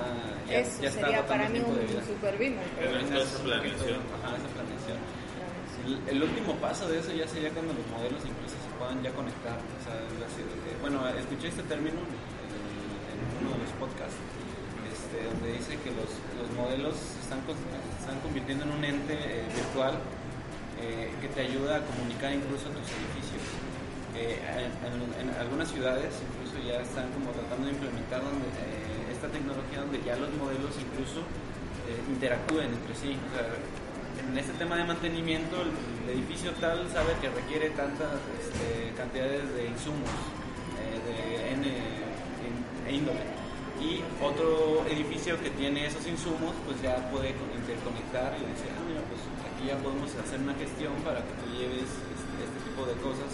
C: ya,
E: Eso
C: ya está
E: sería para mí un super
B: esa planeación.
C: Ajá, esa planeación. El, el último paso de eso ya sería cuando los modelos incluso se puedan ya conectar. O sea, bueno, escuché este término en, en uno de los podcasts, este, donde dice que los, los modelos se están, se están convirtiendo en un ente eh, virtual eh, que te ayuda a comunicar incluso tus edificios. Eh, en, en- en algunas ciudades incluso ya están como tratando de implementar donde, eh, esta tecnología donde ya los modelos incluso eh, interactúen entre sí. O sea, en este tema de mantenimiento, el, el edificio tal sabe que requiere tantas este, cantidades de insumos eh, de N in- e índole. Y otro edificio que tiene esos insumos, pues ya puede con- interconectar y decir, ah, mira, aquí ya podemos hacer una gestión para que tú lleves este, este tipo de cosas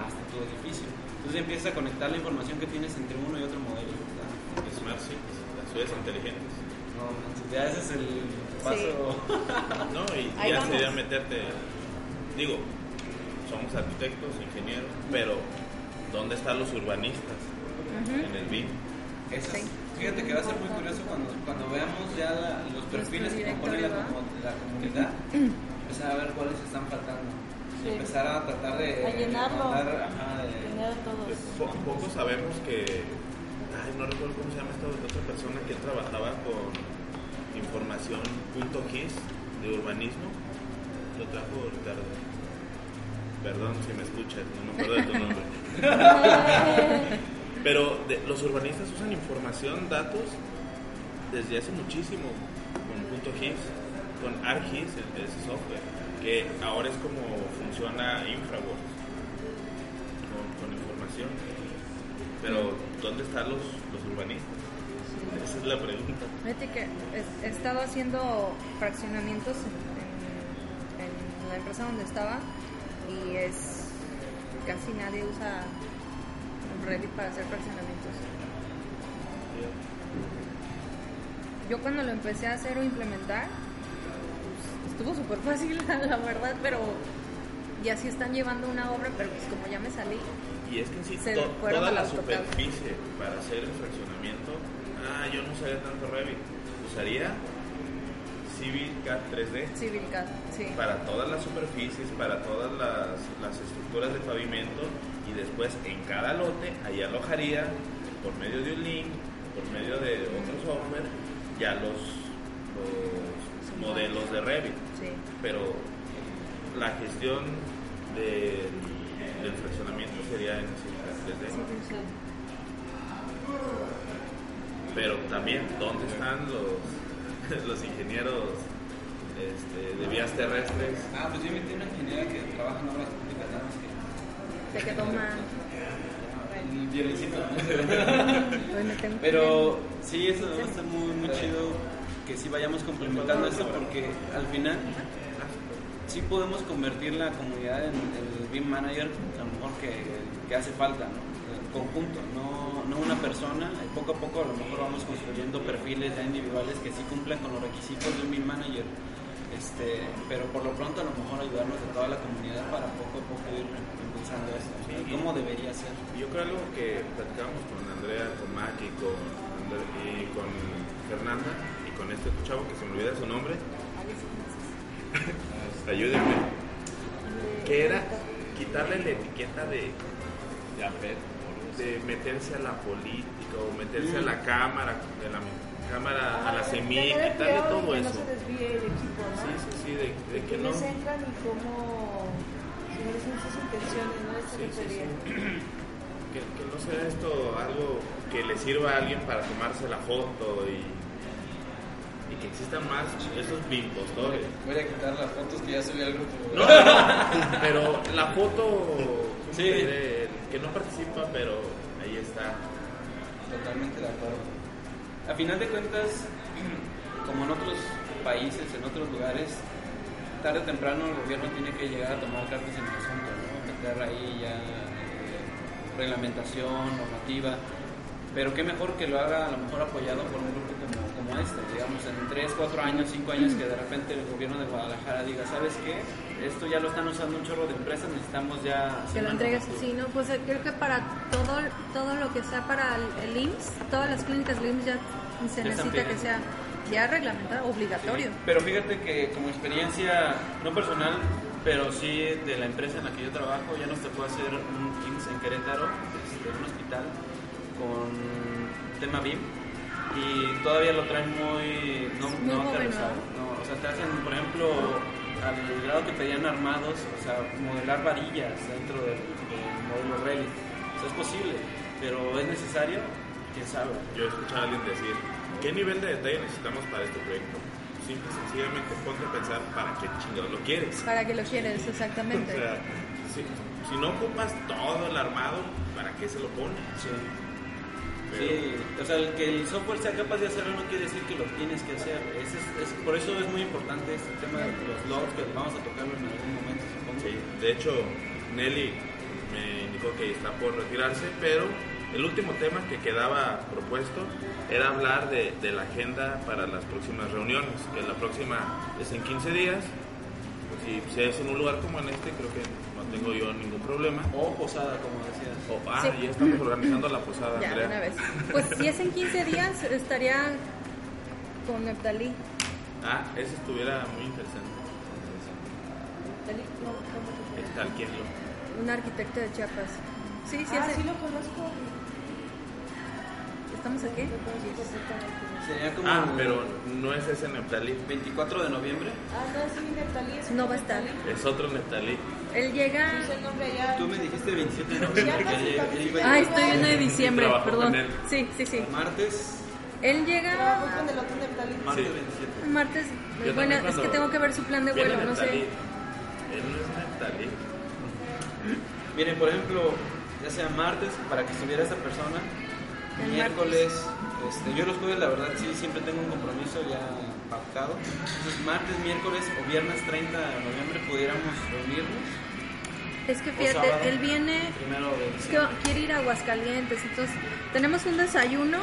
C: hasta tu edificio. Entonces empiezas a conectar la información que tienes entre uno y otro modelo. ¿verdad?
B: Smart cities, las ciudades inteligentes.
C: No, ya ese es el paso.
B: No, y
E: Ahí
B: ya
E: vamos.
B: sería meterte, digo, somos arquitectos, ingenieros, pero ¿dónde están los urbanistas en el BIM?
C: Eso es-
E: Sí.
C: Fíjate que va a ser muy curioso cuando, cuando veamos ya la- los perfiles que compone la, la comunidad, empezar a ver cuáles están faltando. Y
G: Sí.
C: empezar a tratar de...
G: A llenarlo.
C: mandar, ajá, de-
G: Tener a todos.
B: Po- poco sabemos que, ay, no recuerdo cómo se llama esta otra persona que trabajaba con información punto .gis de urbanismo, lo trajo Ricardo. Perdón si me escuchas, no me acuerdo de tu nombre. Pero de- los urbanistas usan información, datos, desde hace muchísimo con punto .gis, con ArcGIS, ese software, que ahora es como funciona Infraworks, con, información. Pero, ¿dónde están los, los urbanistas? Esa es la pregunta.
E: Fíjate que he, estado haciendo fraccionamientos en, en- en la empresa donde estaba y es casi nadie usa Revit para hacer fraccionamientos. Yo cuando lo empecé a hacer o implementar, pues, estuvo súper fácil, la verdad, pero ya sí están llevando una obra, pero pues como ya me salí,
B: Y es que en sí,
E: Se
B: to- toda
E: a
B: la superficie para hacer el fraccionamiento, ah, yo no usaría tanto Revit, usaría Civil CAD 3D.
E: Civil CAD, sí.
B: para todas las superficies, para todas las, las estructuras de pavimento y después en cada lote ahí alojaría por medio de un link, por medio de otro software, ya los, los modelos de Revit.
E: Sí.
B: Pero la gestión del, del fraccionamiento sería en 3D. Pero también, ¿dónde están los, los ingenieros este, de vías terrestres?
C: Ah, pues yo metí una ingeniera que trabaja en obras que...
E: Te quedó mal.
C: El violencito.
E: Que
C: Pero sí, eso va a estar muy, muy chido que sí vayamos complementando esto porque al final sí podemos convertir la comunidad en el BIM manager, a lo mejor que, que hace falta, ¿no? El conjunto, no, no una persona. Y poco a poco a lo mejor vamos construyendo perfiles ya individuales que sí cumplan con los requisitos de un BIM manager. Este, pero por lo pronto a lo mejor ayudarnos a toda la comunidad para poco a poco ir impulsando esto. sea, ¿Cómo debería ser?
B: Yo creo algo que platicamos con Andrea, con Mac y con, y con Fernanda y con este chavo que se me olvida su nombre. Ayúdenme. Que era quitarle la etiqueta de, de meterse a la política o meterse a la cámara, de la cámara a la semilla, quitarle
G: de
B: todo
G: que
B: eso.
G: no se desvíe el equipo, ¿no?
B: Sí, sí, sí, de, de que no.
G: ¿Quiénes entran y cómo... Si no son sus intenciones, ¿no?
B: Sí, sí,
G: sería.
B: sí. Que, que no sea esto algo que le sirva a alguien para tomarse la foto y, y que existan más esos bimpostores.
C: Voy a quitar las fotos que ya subí al grupo.
B: No, pero la foto
C: Sí.
B: del que no participa, pero ahí está.
C: Totalmente de acuerdo. A final de cuentas, como en otros países, en otros lugares, tarde o temprano el gobierno tiene que llegar a tomar cartas en el asunto, ¿no? meter ahí ya eh, reglamentación, normativa, pero qué mejor que lo haga a lo mejor apoyado por un grupo como, como este, digamos, en 3, 4 años, 5 años que de repente el gobierno de Guadalajara diga, ¿sabes qué? Esto ya lo están usando un chorro de empresas, necesitamos ya...
E: Que lo entregues
C: normativa".
E: así, ¿no? Pues eh, creo que para todo, todo lo que sea para el, el IMSS, todas las clínicas del IMSS ya se
C: Ya
E: necesita que sea ya reglamentado, obligatorio.
C: Sí, pero fíjate que como experiencia, no personal, pero sí de la empresa en la que yo trabajo, ya nos tocó hacer un IMSS en Querétaro, este, un hospital, con tema BIM, y todavía lo traen muy, no,
E: Muy
C: no aterrizado.
E: ¿no?
C: O sea, te hacen, por ejemplo, al grado que pedían armados, o sea, modelar varillas dentro del, del modelo Revit. O sea, es posible, pero es necesario, quién sabe.
B: Yo he escuchado a alguien decir, ¿qué nivel de detalle necesitamos para este proyecto? Simple sencillamente ponte a pensar para qué chingados lo quieres.
E: Para que lo quieres,
B: O
E: exactamente.
B: sea, si, si no ocupas todo el armado, ¿para qué se lo pones?
C: Sí.
B: Pero-
C: Sí, o sea, el que el software sea capaz de hacerlo no quiere decir que lo tienes que hacer. Ese es, es- por eso es muy importante este tema de los logs, que vamos a tocarlo en algún momento, supongo.
B: Sí, de hecho, Nelly que está por retirarse, pero el último tema que quedaba propuesto era hablar de, de la agenda para las próximas reuniones, que la próxima es en 15 días. Si, si es en un lugar como en este, creo que no tengo yo ningún problema.
C: O posada, como decías.
B: O, ah,
E: Sí.
B: ya estamos organizando la posada,
E: Ya, de
B: Andrea.
E: una vez. Pues si es en 15 días, estaría con Neptalí.
B: Ah, eso estuviera muy interesante.
G: Nelly, no, ¿cómo te
B: Está al quien lo.
E: Un arquitecto de Chiapas. Sí, sí,
G: ah,
E: hace-
G: sí lo conozco.
E: ¿Estamos aquí?
C: Sería como
B: Ah, pero no es ese Neptalí,
C: 24 de noviembre.
G: Ah, no, sí, Neptalí es
E: No va a estar.
B: Es otro Neptalí.
E: Él llega...
G: Sí, es el nombre allá.
C: Tú me dijiste 27 de noviembre.
G: casi,
C: que él-
G: casi.
C: él iba a
E: Ay,
C: llegar
E: estoy viendo de diciembre, perdón. Sí, sí, sí.
C: Martes,
E: Él llega
G: con el otro Neptalí.
C: martes
B: Sí.
C: 27.
E: martes.
B: Yo
E: Bueno, es que tengo que ver su plan de vuelo, no sé.
B: Él no es Neptalí.
C: Miren, por ejemplo, ya sea martes, para que estuviera esta persona,
E: El
C: miércoles, este, yo los jueves, la verdad, sí, siempre tengo un compromiso ya pactado. Entonces, martes, miércoles o viernes 30 de noviembre pudiéramos reunirnos.
E: Es que fíjate,
C: sábado,
E: él viene, es que quiere ir a Aguascalientes, entonces tenemos un desayuno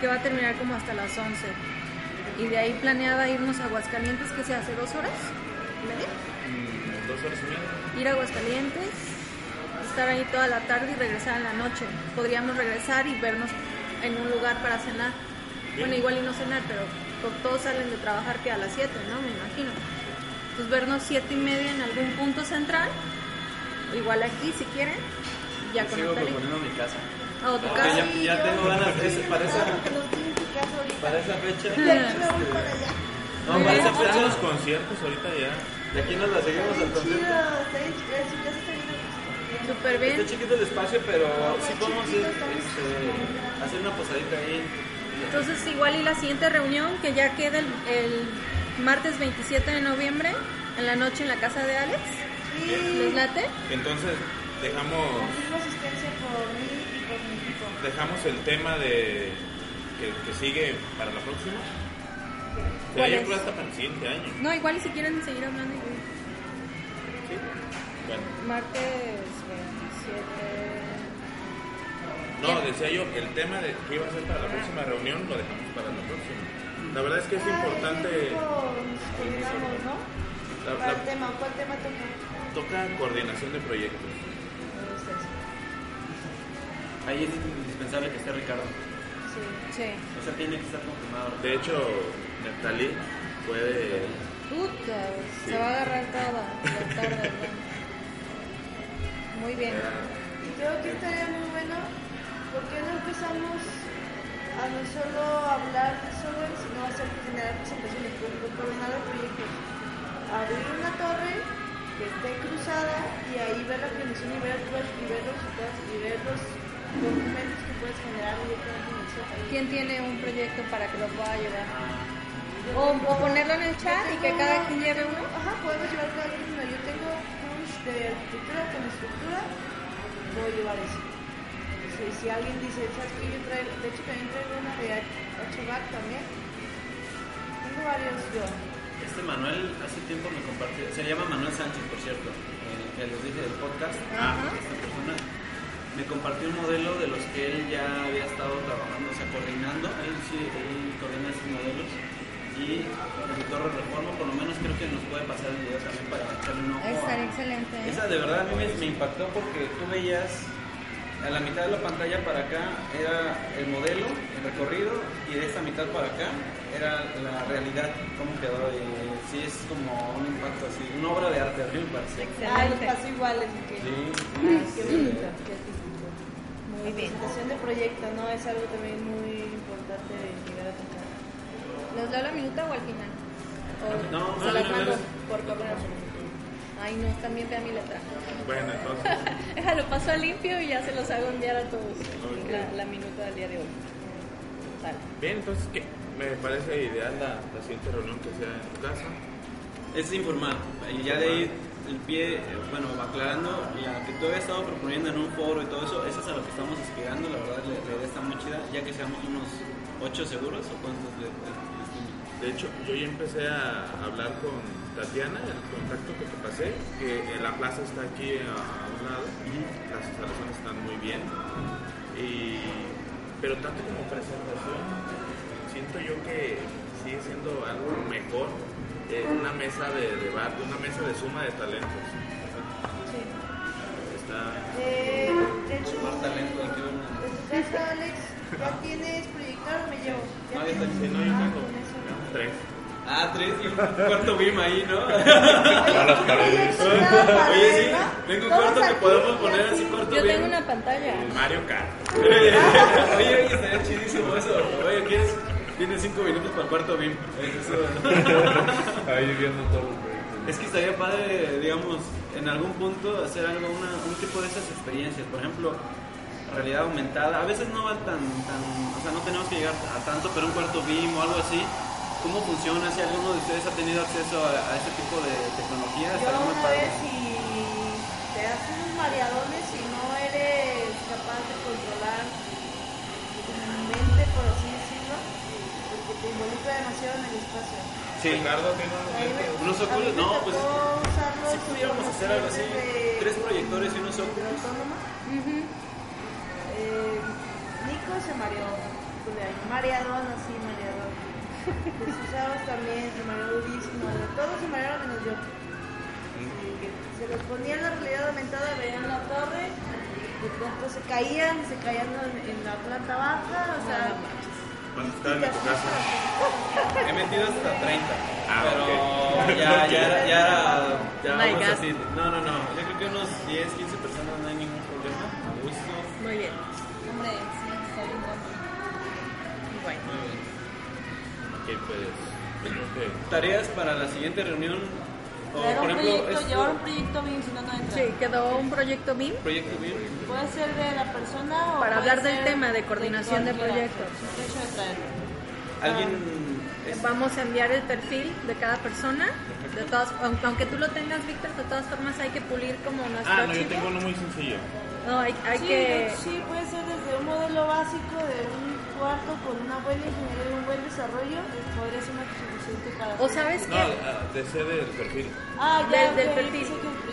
E: que va a terminar como hasta las 11. Y de ahí planeaba irnos a Aguascalientes, que se hace dos horas media.
B: Mm, Dos horas y media.
E: Ir a Aguascalientes, estar ahí toda la tarde y regresar en la noche. Podríamos regresar y vernos en un lugar para cenar. Bueno, igual y no cenar, pero pues, todos salen de trabajar que a las 7, ¿no? Me imagino. Entonces vernos 7 y media en algún punto central, igual aquí si quieren, ya con
C: Sigo proponiendo mi casa.
E: A tu casa.
C: ya, ya tengo ganas de ese- para esa, para esa fecha. No, para esa fecha.
B: los conciertos ahorita ya.
C: De aquí nos la seguimos al concierto.
E: Súper bien.
C: Está chiquito el espacio, pero sí podemos este, hacer una posadita ahí.
E: Entonces igual y la siguiente reunión, que ya queda el, el martes 27 de noviembre, en la noche en la casa de Alex. ¿Les late?
B: Entonces, dejamos,
G: asistencia por mí y por mi equipo.
B: dejamos el tema de que, que sigue para la próxima.
E: ¿Cuál
B: Sería
E: es?
B: yo creo hasta para el siguiente año.
E: No, igual y si quieren seguir hablando.
B: Bueno,
E: Martes 27.
B: no, decía yo, el tema de que iba a ser para la próxima reunión lo dejamos para la próxima. La verdad es que es importante.
G: Nos coordinamos, ¿no?
B: La-
G: Para
B: la-
G: el tema, ¿cuál tema toca?
B: toca coordinación de proyectos.
C: Ahí es indispensable que esté Ricardo.
G: Sí.
E: Sí.
C: O sea, tiene que estar confirmado.
B: De hecho, Neftalí puede.
E: Puta,
B: Sí.
E: se va a agarrar toda la tarde. ¿no? Muy bien.
G: Y creo que estaría muy bueno, ¿por qué no empezamos a no solo hablar de software, sino hacer generar presentaciones, por ejemplo, coordinar el proyecto? Abrir una torre que esté cruzada y ahí ver la planeación y ver, los- y ver los resultados y ver los documentos que puedes generar directamente en el software.
E: ¿Quién tiene un proyecto para que lo pueda llevar? O, o ponerlo en el chat y que cada quien lleve uno.
G: Ajá, podemos llevar cada quien de arquitectura con estructura, puedo llevar eso. Si, si alguien dice, ¿sabes qué? Yo traigo, de hecho también traigo una de HVAC también. Tengo varios yo.
C: Este Manuel hace tiempo me compartió, se llama Manuel Sánchez, por cierto, eh, que les dije del podcast.
E: Ajá.
C: Esta persona me compartió un modelo de los que él ya había estado trabajando, o sea, coordinando. Él sí, él coordina esos modelos. Y el Torre Reforma, por lo menos creo que nos puede pasar el video también para echarle un ojo.
E: Estaría excelente. ¿eh?
C: Esa de verdad a mí me, me impactó porque tú veías a la mitad de la pantalla para acá era el modelo, el recorrido y de esta mitad para acá era la realidad, cómo quedó y sí es como un impacto así, una obra de arte, a mí me parece.
G: Ah, los que-
C: Sí.
G: Ah, qué bonito, qué.
E: Muy bien.
G: Presentación de proyecto, ¿no? Es algo también muy importante de llegar a tocar.
E: ¿Los leo la minuta o al final? ¿O
C: No,
E: se
C: no,
E: las
C: no,
E: mando
C: no.
E: por correo? Ay, no, también vea mi letra.
B: Bueno, entonces.
E: Déjalo, paso a limpio y ya se los hago enviar a todos.
B: Ok.
E: La, la minuta del día de hoy. Sale.
B: Bien, entonces, ¿qué? Me parece ideal la, la siguiente reunión que sea en tu casa.
C: Es informal. Y ya de ahí el pie, bueno, aclarando, la que tú habías estado proponiendo en un foro y todo eso, eso es a lo que estamos aspirando, la verdad la, la idea está muy chida, ya que seamos unos ocho seguros o cuántos de, de-
B: De hecho, yo ya empecé a hablar con Tatiana, el contacto que te pasé, que eh, la plaza está aquí a, un lado, las instalaciones están muy bien, y, pero tanto como preservación, siento yo que sigue siendo algo mejor eh, una mesa de debate, una mesa de suma de talentos.
G: Sí.
B: Está,
G: Eh, de hecho,
C: Sumar talento,
G: casa, Alex, ¿ya tienes proyector? Me llevo. ¿Ya
C: No, ya está
B: no, yo
G: Ah,
B: tengo tres.
C: Ah, tres y un cuarto BIM ahí, ¿no?
B: A las paredes.
C: Oye, sí, tengo un cuarto que podemos poner así cuarto
E: Yo tengo una pantalla.
B: Mario Kart.
C: Oye, oye, estaría chidísimo eso. Oye, ¿quieres? Tienes cinco minutos para el cuarto BIM. Eso.
D: Ahí viendo todo el proyecto.
C: Es que estaría padre, digamos, en algún punto hacer algo, una, un tipo de esas experiencias. Por ejemplo, realidad aumentada. A veces no va tan, tan, o sea, no tenemos que llegar a tanto, pero un cuarto BIM o algo así. ¿Cómo funciona? Si alguno de ustedes ha tenido acceso a, a este tipo de tecnología,
G: Yo
C: estaría muy
G: una
C: padre.
G: vez si te das unos mareadones y no eres capaz de controlar tu mente, por así decirlo, porque te involucra demasiado en el espacio.
C: Sí.
B: Ricardo tiene unos
C: óculos, no, pues si pudiéramos hacer algo así, tres proyectores y unos óculos.
G: autónoma.
E: Ujú.
G: Eh, Nico se mareó, pues, mareadón así, mareadón. Los usados también se mareó durísimo, todos se marearon menos yo. Se los ponía en la realidad aumentada, veían la torre, de pronto se caían, se caían en, en la planta baja, o sea,
B: Cuando estaba en tu casa.
C: He metido hasta 30.
B: Ah,
C: pero ya, ya era, ya era, ya
E: Oh my
C: vamos
E: God.
C: No, no, no. Yo creo que unos 10, 15 personas no hay ningún problema. A gusto.
E: Muy bien.
B: Pues. que-
C: Tareas para la siguiente reunión. O,
H: Traer
C: por
H: un
C: ejemplo,
H: proyecto,
C: esto-
H: llevar un proyecto bien, si no, no entra.
E: Sí, quedó un proyecto BIM
C: proyecto BIM.
H: Puede ser de la persona o
E: Para
H: puede
E: hablar del tema de coordinación de proyectos.
H: De traerlo.
C: Alguien.
E: Ah, Vamos a enviar el perfil de cada persona. De todas, aunque, aunque tú lo tengas, Víctor, de todas formas hay que pulir como nuestro
B: Ah, no, yo tengo uno muy sencillo.
E: No, hay, hay
G: sí,
E: que...
G: sí, puede ser desde un modelo básico de un cuarto con una buena ingeniería y un buen desarrollo, es- podría ser una suficiente para...
E: O sabes
B: No,
E: qué,
B: ah, de ser del perfil.
G: Ah, ya, ok,
E: perfil.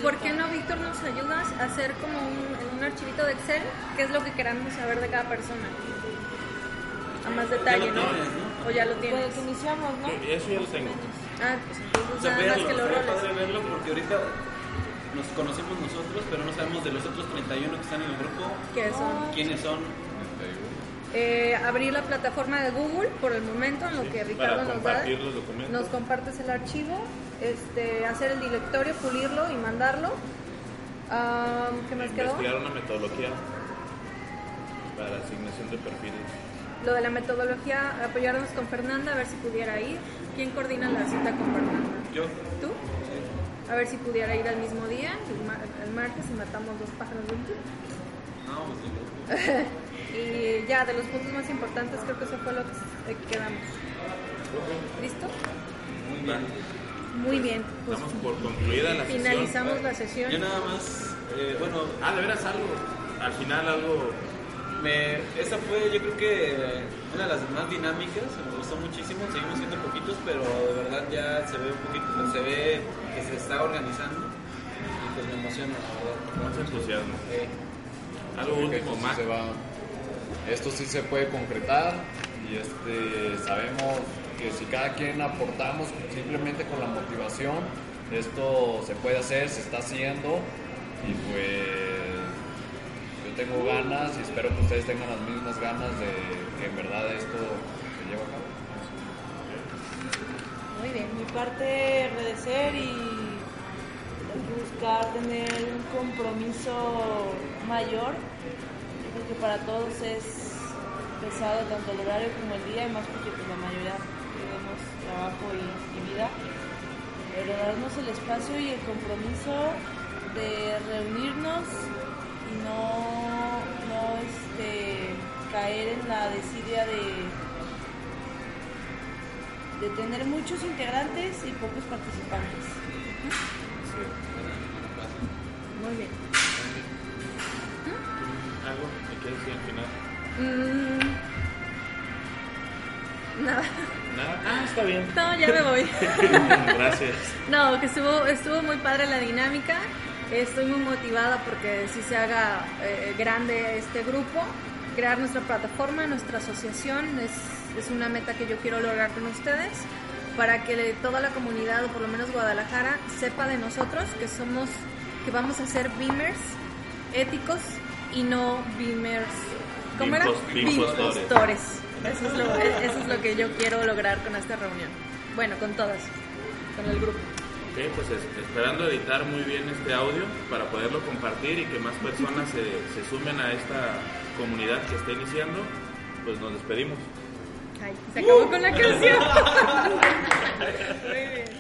E: ¿Por qué no, Víctor, nos ayudas a hacer como un, un archivito de Excel qué es lo que queramos saber de cada persona? A más detalle, ¿no?
C: tienes, ¿no?
E: O ya lo
G: Con
E: tienes.
G: el que iniciamos, ¿no?
B: Eso ya lo tengo.
E: Ah, pues entonces
C: O sea,
E: nada más que los
C: estaría
E: roles.
C: verlo porque ahorita nos conocemos nosotros, pero no sabemos de los otros 31 que están en el grupo
E: ¿Qué son?
C: quiénes son.
E: Eh, abrir la plataforma de Google por el momento en lo que Ricardo nos da. Nos compartes el archivo, este, hacer el directorio, pulirlo y mandarlo. Ah, ¿Qué más quedó?
B: Investigar una metodología para asignación de perfiles.
E: Lo de la metodología, apoyarnos con Fernanda, a ver si pudiera ir. ¿Quién coordina la cita con Fernanda?
C: Yo.
E: ¿Tú? A ver si pudiera ir al mismo día, el, mar- el martes, y matamos dos pájaros de un tiro.
C: No, pues sí.
E: Y ya, de los puntos más importantes, creo que eso fue lo que que quedamos. ¿Listo?
C: Muy bien.
E: Muy bien. Pues
B: Damos por concluida la sesión.
E: finalizamos la sesión.
C: Yo nada más, eh, bueno,
B: Ah, de veras algo. Al final algo.
C: me, esa fue yo creo que una de las más dinámicas, me gustó muchísimo, seguimos siendo poquitos, pero de verdad ya se ve un poquito, se ve que se está organizando y pues me emociona, la verdad.
B: Más entusiasmo.
C: Eh,
B: Algo último, más.
D: se va- esto sí se puede concretar y este sabemos que si cada quien aportamos simplemente con la motivación esto se puede hacer se está haciendo y pues yo tengo ganas y espero que ustedes tengan las mismas ganas de que en verdad esto se lleve a cabo
E: Muy bien.
G: mi parte agradecer y buscar tener un compromiso mayor porque para todos es pesado tanto el horario como el día y más porque pues, la mayoría tenemos trabajo y, y vida pero darnos el espacio y el compromiso de reunirnos y no, no este, caer en la desidia de de tener muchos integrantes y pocos participantes.
E: Muy bien.
B: Al final.
E: Mm, nada.
B: Nada. Ah, está bien.
E: No, ya me voy.
B: Gracias.
E: No, que estuvo, estuvo muy padre la dinámica. Estoy muy motivada porque si se haga eh, grande este grupo, crear nuestra plataforma, nuestra asociación, es, es una meta que yo quiero lograr con ustedes para que toda la comunidad, o por lo menos Guadalajara, sepa de nosotros que somos, que vamos a ser beamers éticos y no beamers, ¿cómo era?
B: Bimpos-
E: bimpostores. Eso es, lo, eso es lo que yo quiero lograr con esta reunión. Bueno, con todas, con el grupo.
B: Ok, pues es- esperando editar muy bien este audio para poderlo compartir y que más personas se, se sumen a esta comunidad que está iniciando, pues nos despedimos.
E: Ay, se acabó con la canción. Muy bien.